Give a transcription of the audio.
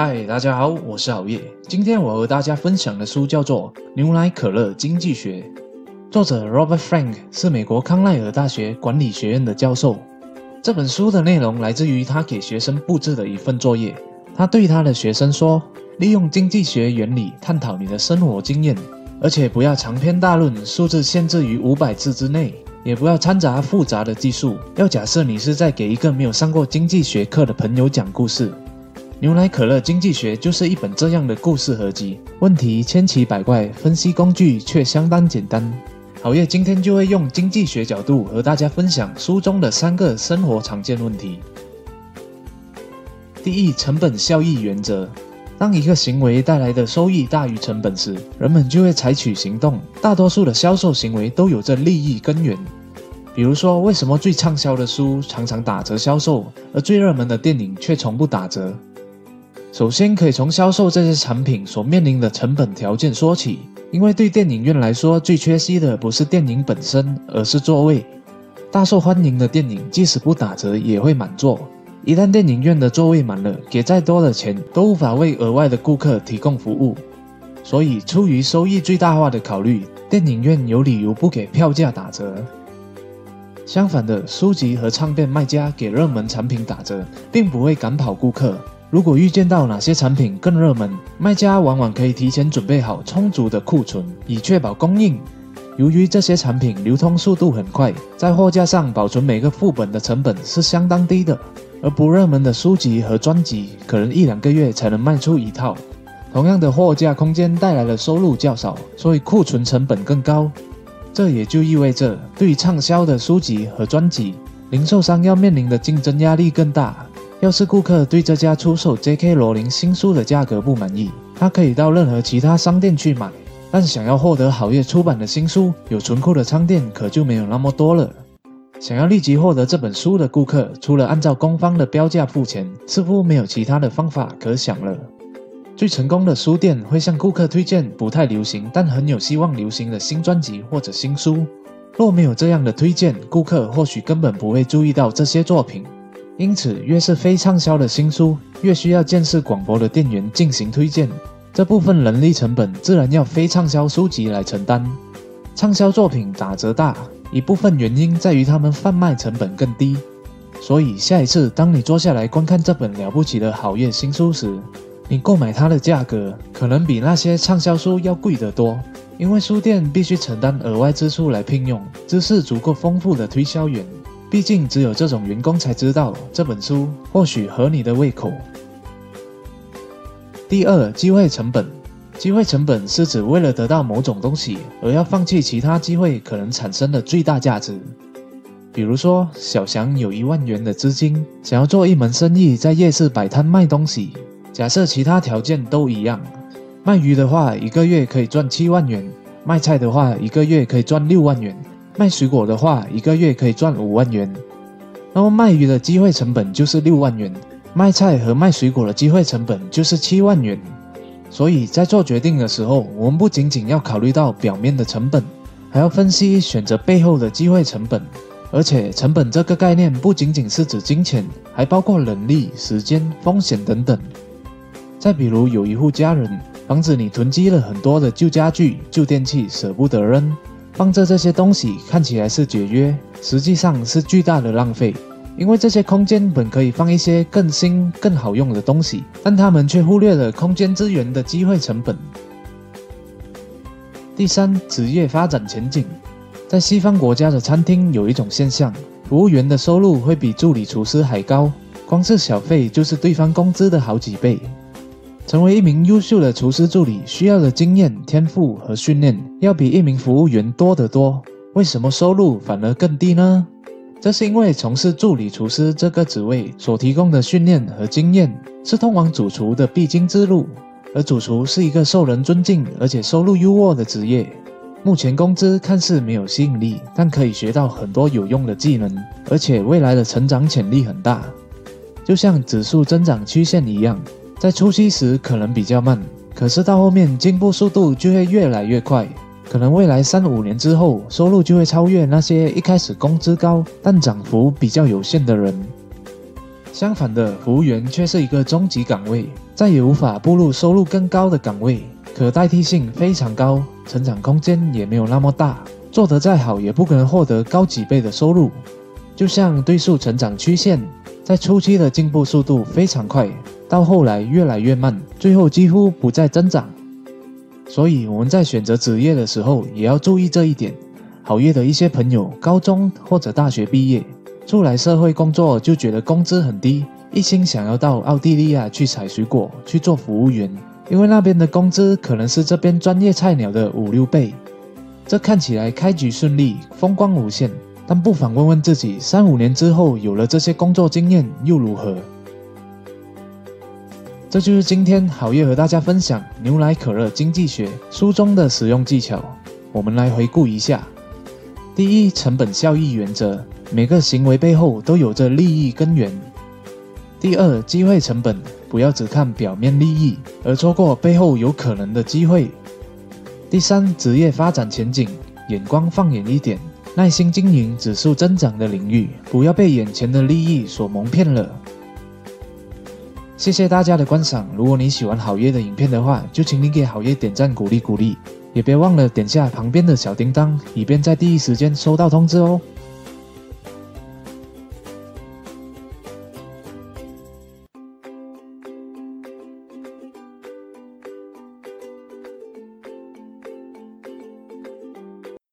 嗨，大家好，我是熬夜。今天我和大家分享的书叫做《牛奶可乐经济学》，作者 Robert Frank 是美国康奈尔大学管理学院的教授。这本书的内容来自于他给学生布置的一份作业。他对他的学生说：“利用经济学原理探讨你的生活经验，而且不要长篇大论，数字限制于五百字之内，也不要掺杂复杂的技术。要假设你是在给一个没有上过经济学课的朋友讲故事。”牛奶可乐经济学就是一本这样的故事合集，问题千奇百怪，分析工具却相当简单。好业今天就会用经济学角度和大家分享书中的三个生活常见问题。第一，成本效益原则。当一个行为带来的收益大于成本时，人们就会采取行动。大多数的销售行为都有着利益根源。比如说，为什么最畅销的书常常打折销售，而最热门的电影却从不打折？首先，可以从销售这些产品所面临的成本条件说起。因为对电影院来说，最缺席的不是电影本身，而是座位。大受欢迎的电影即使不打折也会满座。一旦电影院的座位满了，给再多的钱都无法为额外的顾客提供服务。所以，出于收益最大化的考虑，电影院有理由不给票价打折。相反的，书籍和唱片卖家给热门产品打折，并不会赶跑顾客。如果预见到哪些产品更热门，卖家往往可以提前准备好充足的库存，以确保供应。由于这些产品流通速度很快，在货架上保存每个副本的成本是相当低的，而不热门的书籍和专辑可能一两个月才能卖出一套。同样的货架空间带来的收入较少，所以库存成本更高。这也就意味着，对于畅销的书籍和专辑，零售商要面临的竞争压力更大。要是顾客对这家出售 J.K. 罗琳新书的价格不满意，他可以到任何其他商店去买。但想要获得好月出版的新书，有存库的商店可就没有那么多了。想要立即获得这本书的顾客，除了按照官方的标价付钱，似乎没有其他的方法可想了。最成功的书店会向顾客推荐不太流行但很有希望流行的新专辑或者新书。若没有这样的推荐，顾客或许根本不会注意到这些作品。因此，越是非畅销的新书，越需要见识广博的店员进行推荐。这部分人力成本自然要非畅销书籍来承担。畅销作品打折大，一部分原因在于他们贩卖成本更低。所以，下一次当你坐下来观看这本了不起的好业新书时，你购买它的价格可能比那些畅销书要贵得多，因为书店必须承担额外支出来聘用知识足够丰富的推销员。毕竟，只有这种员工才知道这本书或许合你的胃口。第二，机会成本。机会成本是指为了得到某种东西而要放弃其他机会可能产生的最大价值。比如说，小翔有一万元的资金，想要做一门生意，在夜市摆摊卖东西。假设其他条件都一样，卖鱼的话，一个月可以赚七万元；卖菜的话，一个月可以赚六万元。卖水果的话，一个月可以赚五万元。那么卖鱼的机会成本就是六万元，卖菜和卖水果的机会成本就是七万元。所以在做决定的时候，我们不仅仅要考虑到表面的成本，还要分析选择背后的机会成本。而且，成本这个概念不仅仅是指金钱，还包括人力、时间、风险等等。再比如，有一户家人，房子里囤积了很多的旧家具、旧电器，舍不得扔。放着这些东西看起来是节约，实际上是巨大的浪费。因为这些空间本可以放一些更新、更好用的东西，但他们却忽略了空间资源的机会成本。第三，职业发展前景，在西方国家的餐厅有一种现象，服务员的收入会比助理厨师还高，光是小费就是对方工资的好几倍。成为一名优秀的厨师助理，需要的经验、天赋和训练要比一名服务员多得多。为什么收入反而更低呢？这是因为从事助理厨师这个职位所提供的训练和经验，是通往主厨的必经之路。而主厨是一个受人尊敬而且收入优渥的职业。目前工资看似没有吸引力，但可以学到很多有用的技能，而且未来的成长潜力很大，就像指数增长曲线一样。在初期时可能比较慢，可是到后面进步速度就会越来越快。可能未来三五年之后，收入就会超越那些一开始工资高但涨幅比较有限的人。相反的，服务员却是一个中级岗位，再也无法步入收入更高的岗位，可代替性非常高，成长空间也没有那么大。做得再好，也不可能获得高几倍的收入。就像对数成长曲线，在初期的进步速度非常快，到后来越来越慢，最后几乎不再增长。所以我们在选择职业的时候，也要注意这一点。好业的一些朋友，高中或者大学毕业，出来社会工作就觉得工资很低，一心想要到奥地利亚去采水果，去做服务员，因为那边的工资可能是这边专业菜鸟的五六倍。这看起来开局顺利，风光无限，但不妨问问自己，三五年之后有了这些工作经验又如何？这就是今天好业和大家分享牛奶可乐经济学书中的使用技巧。我们来回顾一下：第一，成本效益原则，每个行为背后都有着利益根源；第二，机会成本，不要只看表面利益，而错过背后有可能的机会。第三，职业发展前景，眼光放远一点，耐心经营指数增长的领域，不要被眼前的利益所蒙骗了。谢谢大家的观赏，如果你喜欢好业的影片的话，就请你给好业点赞鼓励鼓励，也别忘了点下旁边的小叮当，以便在第一时间收到通知哦。